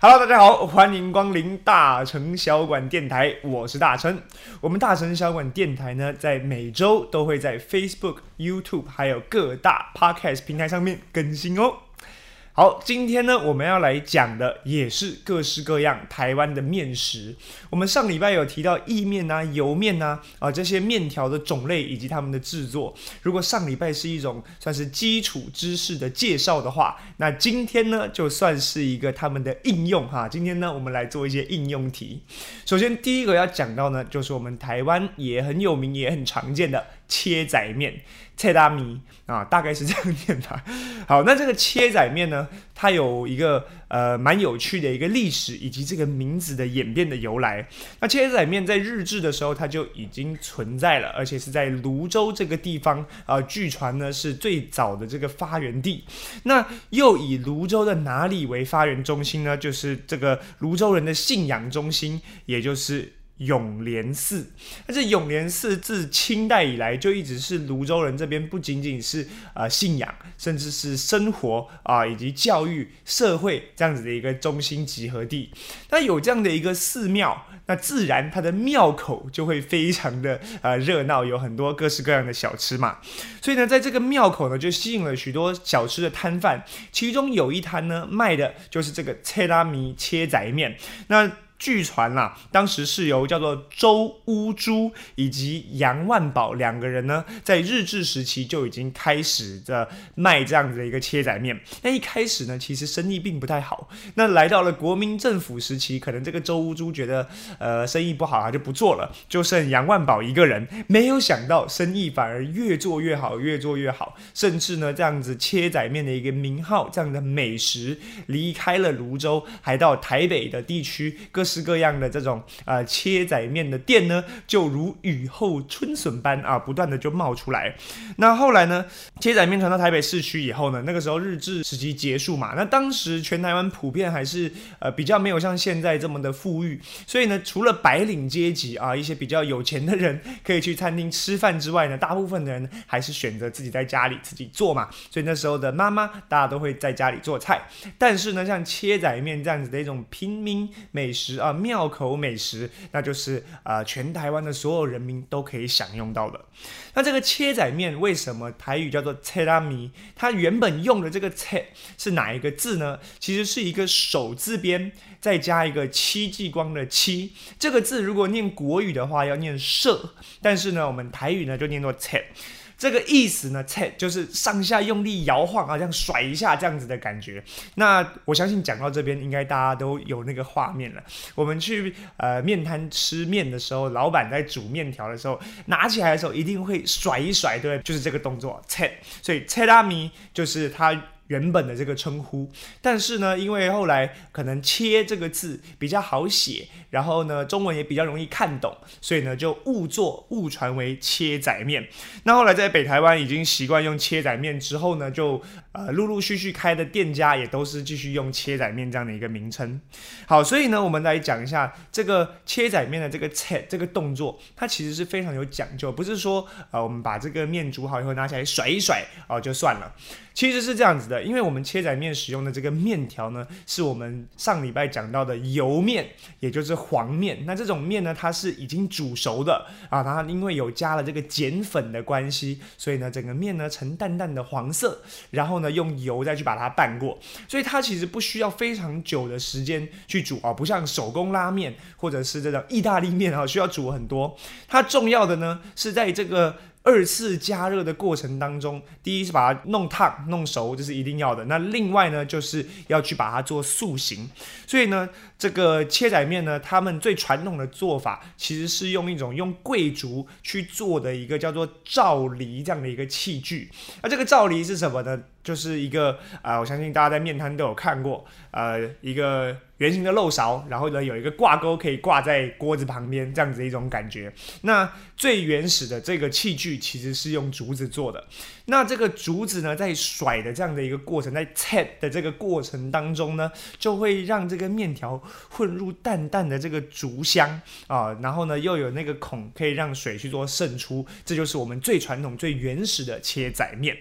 Hello，大家好，欢迎光临大成小馆电台，我是大成。我们大成小馆电台呢，在每周都会在 Facebook、YouTube 还有各大 Podcast 平台上面更新哦。好，今天呢，我们要来讲的也是各式各样台湾的面食。我们上礼拜有提到意面呐、油面呐啊这些面条的种类以及它们的制作。如果上礼拜是一种算是基础知识的介绍的话，那今天呢就算是一个他们的应用哈。今天呢，我们来做一些应用题。首先第一个要讲到呢，就是我们台湾也很有名也很常见的切仔面。切达米啊，大概是这样念的。好，那这个切仔面呢，它有一个呃蛮有趣的一个历史，以及这个名字的演变的由来。那切仔面在日治的时候，它就已经存在了，而且是在泸州这个地方啊，据传呢是最早的这个发源地。那又以泸州的哪里为发源中心呢？就是这个泸州人的信仰中心，也就是。永联寺，那这永联寺自清代以来就一直是泸州人这边不仅仅是呃信仰，甚至是生活啊以及教育、社会这样子的一个中心集合地。那有这样的一个寺庙，那自然它的庙口就会非常的呃热闹，有很多各式各样的小吃嘛。所以呢，在这个庙口呢，就吸引了许多小吃的摊贩，其中有一摊呢卖的就是这个切拉米切仔面。那据传啦，当时是由叫做周乌珠以及杨万宝两个人呢，在日治时期就已经开始的卖这样子的一个切仔面。那一开始呢，其实生意并不太好。那来到了国民政府时期，可能这个周乌珠觉得呃生意不好，他就不做了，就剩杨万宝一个人。没有想到生意反而越做越好，越做越好，甚至呢这样子切仔面的一个名号，这样的美食离开了泸州，还到台北的地区各。各式各样的这种呃切仔面的店呢，就如雨后春笋般啊，不断的就冒出来。那后来呢，切仔面传到台北市区以后呢，那个时候日治时期结束嘛，那当时全台湾普遍还是呃比较没有像现在这么的富裕，所以呢，除了白领阶级啊一些比较有钱的人可以去餐厅吃饭之外呢，大部分的人还是选择自己在家里自己做嘛。所以那时候的妈妈大家都会在家里做菜，但是呢，像切仔面这样子的一种平民美食。啊，庙口美食，那就是呃，全台湾的所有人民都可以享用到的。那这个切仔面为什么台语叫做切拉米？它原本用的这个切是哪一个字呢？其实是一个手字边，再加一个戚继光的戚。这个字如果念国语的话要念社，但是呢，我们台语呢就念作切。这个意思呢，切就是上下用力摇晃啊，这样甩一下这样子的感觉。那我相信讲到这边，应该大家都有那个画面了。我们去呃面摊吃面的时候，老板在煮面条的时候，拿起来的时候一定会甩一甩，对，就是这个动作，切。所以切拉米就是它。原本的这个称呼，但是呢，因为后来可能“切”这个字比较好写，然后呢，中文也比较容易看懂，所以呢，就误作误传为切仔面。那后来在北台湾已经习惯用切仔面之后呢，就呃陆陆续续开的店家也都是继续用切仔面这样的一个名称。好，所以呢，我们来讲一下这个切仔面的这个切这个动作，它其实是非常有讲究，不是说呃我们把这个面煮好以后拿起来甩一甩哦就算了。其实是这样子的，因为我们切仔面使用的这个面条呢，是我们上礼拜讲到的油面，也就是黄面。那这种面呢，它是已经煮熟的啊，它因为有加了这个碱粉的关系，所以呢，整个面呢呈淡淡的黄色，然后呢用油再去把它拌过，所以它其实不需要非常久的时间去煮啊，不像手工拉面或者是这种意大利面啊，需要煮很多。它重要的呢是在这个。二次加热的过程当中，第一是把它弄烫、弄熟，这是一定要的。那另外呢，就是要去把它做塑形。所以呢，这个切仔面呢，他们最传统的做法其实是用一种用桂竹去做的一个叫做照梨这样的一个器具。那这个照梨是什么呢？就是一个啊，我相信大家在面摊都有看过，呃，一个圆形的漏勺，然后呢有一个挂钩可以挂在锅子旁边，这样子一种感觉。那最原始的这个器具其实是用竹子做的。那这个竹子呢，在甩的这样的一个过程，在切的这个过程当中呢，就会让这个面条混入淡淡的这个竹香啊，然后呢，又有那个孔可以让水去做渗出，这就是我们最传统、最原始的切仔面。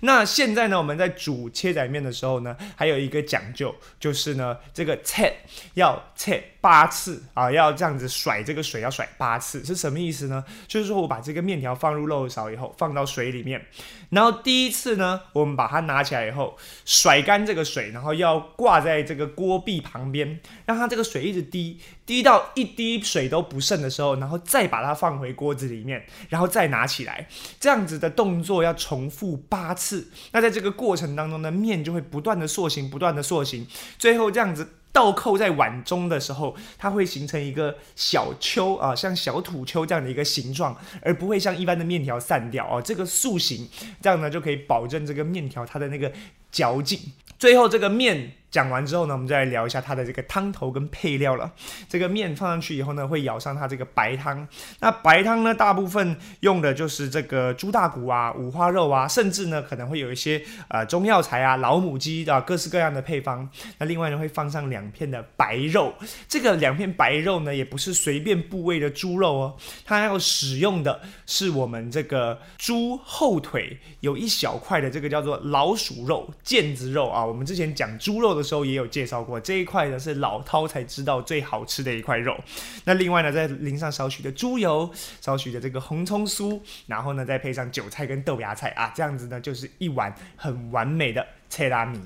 那现在呢，那我们在煮切仔面的时候呢，还有一个讲究，就是呢，这个切要切八次啊，要这样子甩这个水要甩八次，是什么意思呢？就是说我把这个面条放入漏勺以后，放到水里面，然后第一次呢，我们把它拿起来以后，甩干这个水，然后要挂在这个锅壁旁边，让它这个水一直滴，滴到一滴水都不剩的时候，然后再把它放回锅子里面，然后再拿起来，这样子的动作要重复八次。那在这个过程当中呢，面就会不断的塑形，不断的塑形，最后这样子。倒扣在碗中的时候，它会形成一个小丘啊，像小土丘这样的一个形状，而不会像一般的面条散掉哦。这个塑形，这样呢就可以保证这个面条它的那个嚼劲。最后这个面。讲完之后呢，我们再来聊一下它的这个汤头跟配料了。这个面放上去以后呢，会舀上它这个白汤。那白汤呢，大部分用的就是这个猪大骨啊、五花肉啊，甚至呢可能会有一些呃中药材啊、老母鸡啊，各式各样的配方。那另外呢，会放上两片的白肉。这个两片白肉呢，也不是随便部位的猪肉哦，它要使用的是我们这个猪后腿有一小块的这个叫做老鼠肉、腱子肉啊。我们之前讲猪肉的。时候也有介绍过这一块呢，是老饕才知道最好吃的一块肉。那另外呢，再淋上少许的猪油，少许的这个红葱酥，然后呢，再配上韭菜跟豆芽菜啊，这样子呢，就是一碗很完美的切拉米。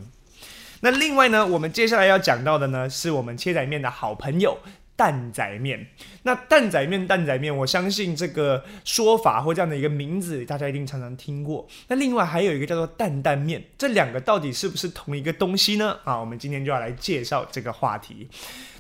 那另外呢，我们接下来要讲到的呢，是我们切仔面的好朋友。蛋仔面，那蛋仔面，蛋仔面，我相信这个说法或这样的一个名字，大家一定常常听过。那另外还有一个叫做蛋蛋面，这两个到底是不是同一个东西呢？啊，我们今天就要来介绍这个话题。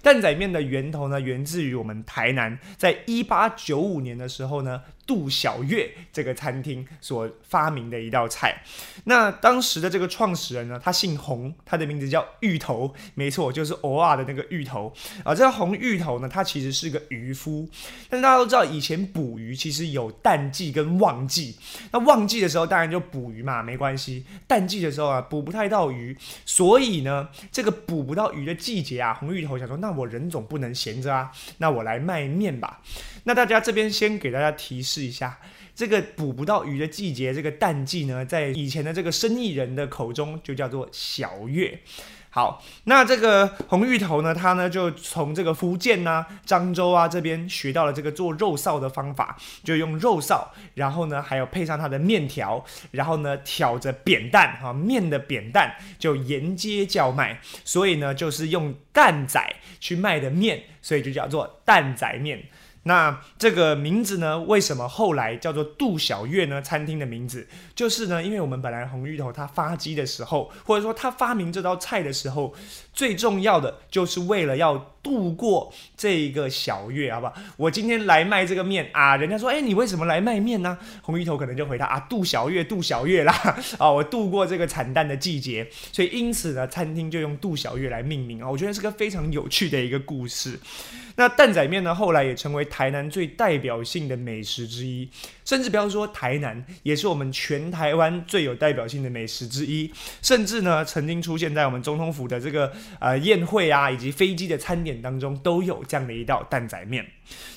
蛋仔面的源头呢，源自于我们台南，在一八九五年的时候呢。杜小月这个餐厅所发明的一道菜，那当时的这个创始人呢，他姓洪，他的名字叫芋头，没错，就是偶尔的那个芋头啊。这个红芋头呢，他其实是个渔夫，但大家都知道，以前捕鱼其实有淡季跟旺季，那旺季的时候当然就捕鱼嘛，没关系；淡季的时候啊，捕不太到鱼，所以呢，这个捕不到鱼的季节啊，红芋头想说，那我人总不能闲着啊，那我来卖面吧。那大家这边先给大家提示一下，这个捕不到鱼的季节，这个淡季呢，在以前的这个生意人的口中就叫做小月。好，那这个红芋头呢，他呢就从这个福建呐、漳州啊这边学到了这个做肉臊的方法，就用肉臊，然后呢还有配上它的面条，然后呢挑着扁担啊面的扁担就沿街叫卖，所以呢就是用担仔去卖的面，所以就叫做担仔面。那这个名字呢？为什么后来叫做杜小月呢？餐厅的名字就是呢，因为我们本来红芋头它发迹的时候，或者说它发明这道菜的时候，最重要的就是为了要度过这个小月，好不好？我今天来卖这个面啊，人家说，哎，你为什么来卖面呢？红芋头可能就回答啊，杜小月，杜小月啦，啊，我度过这个惨淡的季节，所以因此呢，餐厅就用杜小月来命名啊，我觉得是个非常有趣的一个故事。那蛋仔面呢，后来也成为台南最代表性的美食之一，甚至不要说台南，也是我们全台湾最有代表性的美食之一。甚至呢，曾经出现在我们总统府的这个呃宴会啊，以及飞机的餐点当中，都有这样的一道蛋仔面。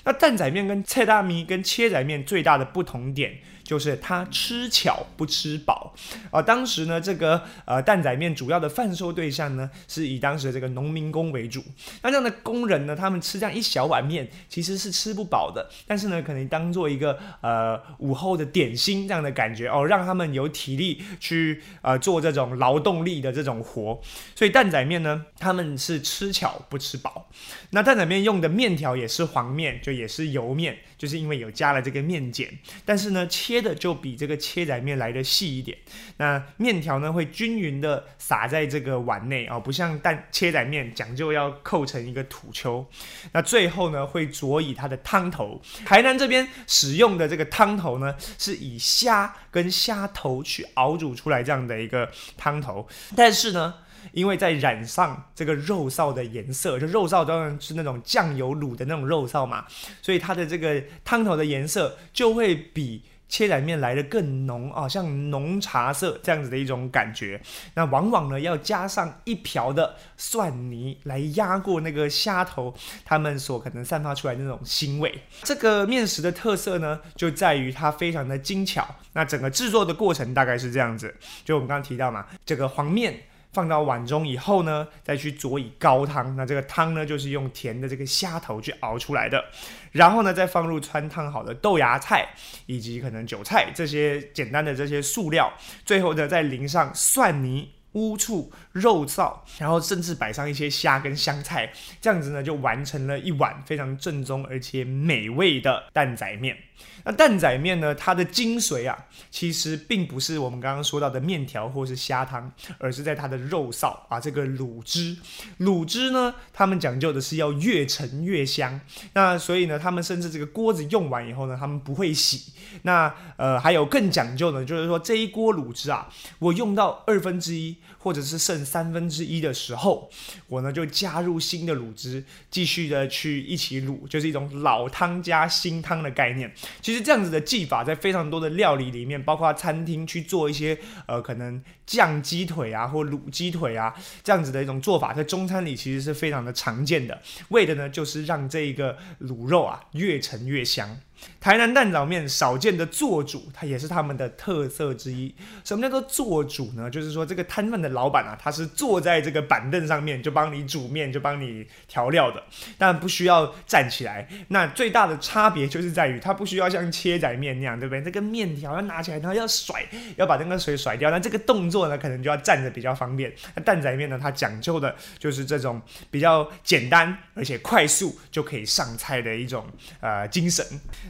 那蛋仔面跟菜大米跟切仔面最大的不同点。就是他吃巧不吃饱啊！当时呢，这个呃蛋仔面主要的贩售对象呢，是以当时的这个农民工为主。那这样的工人呢，他们吃这样一小碗面，其实是吃不饱的。但是呢，可能当做一个呃午后的点心这样的感觉哦，让他们有体力去呃做这种劳动力的这种活。所以蛋仔面呢，他们是吃巧不吃饱。那蛋仔面用的面条也是黄面，就也是油面，就是因为有加了这个面碱。但是呢，切的就比这个切仔面来的细一点，那面条呢会均匀的撒在这个碗内啊，不像蛋切仔面讲究要扣成一个土丘。那最后呢会佐以它的汤头，台南这边使用的这个汤头呢是以虾跟虾头去熬煮出来这样的一个汤头，但是呢因为在染上这个肉臊的颜色，就肉臊当然是那种酱油卤的那种肉臊嘛，所以它的这个汤头的颜色就会比。切仔面来的更浓啊，像浓茶色这样子的一种感觉。那往往呢要加上一瓢的蒜泥来压过那个虾头，它们所可能散发出来的那种腥味。这个面食的特色呢，就在于它非常的精巧。那整个制作的过程大概是这样子，就我们刚刚提到嘛，这个黄面。放到碗中以后呢，再去佐以高汤。那这个汤呢，就是用甜的这个虾头去熬出来的。然后呢，再放入穿烫好的豆芽菜以及可能韭菜这些简单的这些素料。最后呢，再淋上蒜泥、乌醋、肉臊，然后甚至摆上一些虾跟香菜，这样子呢，就完成了一碗非常正宗而且美味的蛋仔面。那蛋仔面呢？它的精髓啊，其实并不是我们刚刚说到的面条或是虾汤，而是在它的肉臊啊，这个卤汁。卤汁呢，他们讲究的是要越陈越香。那所以呢，他们甚至这个锅子用完以后呢，他们不会洗。那呃，还有更讲究的，就是说这一锅卤汁啊，我用到二分之一或者是剩三分之一的时候，我呢就加入新的卤汁，继续的去一起卤，就是一种老汤加新汤的概念。其实这样子的技法在非常多的料理里面，包括餐厅去做一些呃可能酱鸡腿啊或卤鸡腿啊这样子的一种做法，在中餐里其实是非常的常见的，为的呢就是让这个卤肉啊越陈越香。台南蛋炒面少见的做主，它也是他们的特色之一。什么叫做做主呢？就是说这个摊贩的老板啊，他是坐在这个板凳上面就帮你煮面，就帮你调料的，但不需要站起来。那最大的差别就是在于，它不需要像切仔面那样，对不对？这个面条要拿起来，然后要甩，要把那个水甩掉。那这个动作呢，可能就要站着比较方便。那蛋仔面呢，它讲究的就是这种比较简单而且快速就可以上菜的一种呃精神。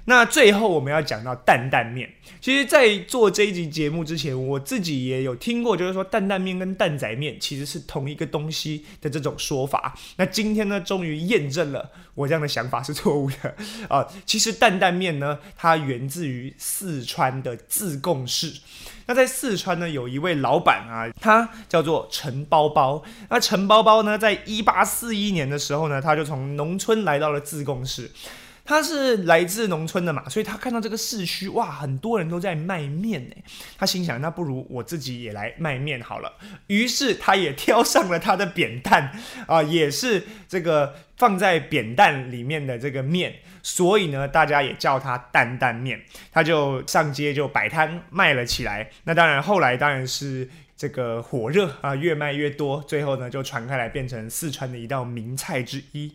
那最后我们要讲到担担面。其实，在做这一集节目之前，我自己也有听过，就是说担担面跟蛋仔面其实是同一个东西的这种说法。那今天呢，终于验证了我这样的想法是错误的 啊！其实担担面呢，它源自于四川的自贡市。那在四川呢，有一位老板啊，他叫做陈包包。那陈包包呢，在一八四一年的时候呢，他就从农村来到了自贡市。他是来自农村的嘛，所以他看到这个市区，哇，很多人都在卖面呢。他心想，那不如我自己也来卖面好了。于是他也挑上了他的扁担啊，也是这个放在扁担里面的这个面，所以呢，大家也叫他担担面。他就上街就摆摊卖了起来。那当然，后来当然是这个火热啊，越卖越多，最后呢就传开来，变成四川的一道名菜之一。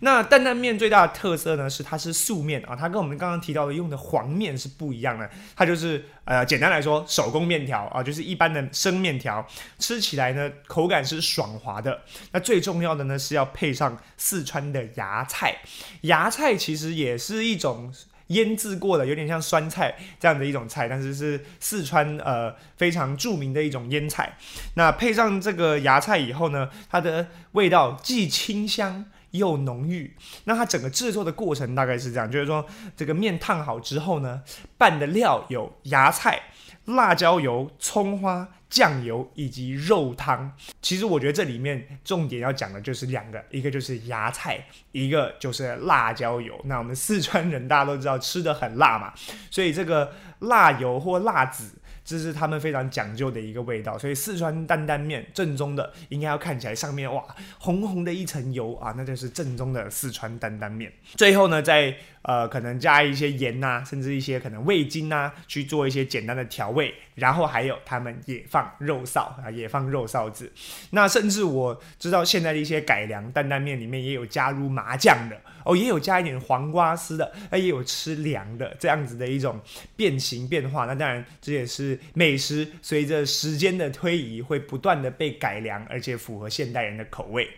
那担担面最大的特色呢，是它是素面啊，它跟我们刚刚提到的用的黄面是不一样的。它就是呃，简单来说，手工面条啊，就是一般的生面条，吃起来呢口感是爽滑的。那最重要的呢是要配上四川的芽菜，芽菜其实也是一种腌制过的，有点像酸菜这样的一种菜，但是是四川呃非常著名的一种腌菜。那配上这个芽菜以后呢，它的味道既清香。又浓郁，那它整个制作的过程大概是这样，就是说这个面烫好之后呢，拌的料有芽菜、辣椒油、葱花、酱油以及肉汤。其实我觉得这里面重点要讲的就是两个，一个就是芽菜，一个就是辣椒油。那我们四川人大家都知道吃的很辣嘛，所以这个辣油或辣子。这是他们非常讲究的一个味道，所以四川担担面正宗的应该要看起来上面哇红红的一层油啊，那就是正宗的四川担担面。最后呢，再呃可能加一些盐呐，甚至一些可能味精呐，去做一些简单的调味。然后还有他们也放肉臊啊，也放肉臊子。那甚至我知道现在的一些改良担担面里面也有加入麻酱的哦，也有加一点黄瓜丝的，那也有吃凉的这样子的一种变形变化。那当然这也是美食，随着时间的推移会不断的被改良，而且符合现代人的口味。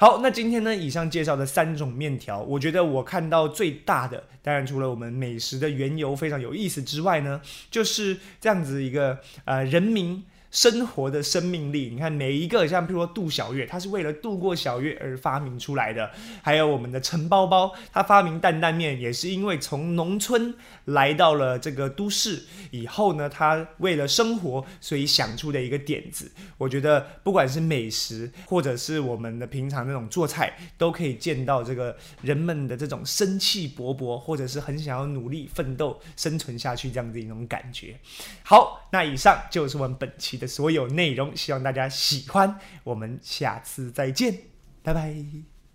好，那今天呢，以上介绍的三种面条，我觉得我看到最大的，当然除了我们美食的缘由非常有意思之外呢，就是这样子一个呃人民生活的生命力，你看每一个像譬如说杜小月，他是为了度过小月而发明出来的；还有我们的陈包包，他发明担担面也是因为从农村来到了这个都市以后呢，他为了生活，所以想出的一个点子。我觉得不管是美食，或者是我们的平常那种做菜，都可以见到这个人们的这种生气勃勃，或者是很想要努力奋斗生存下去这样的一种感觉。好，那以上就是我们本期的所有内容，希望大家喜欢。我们下次再见，拜拜。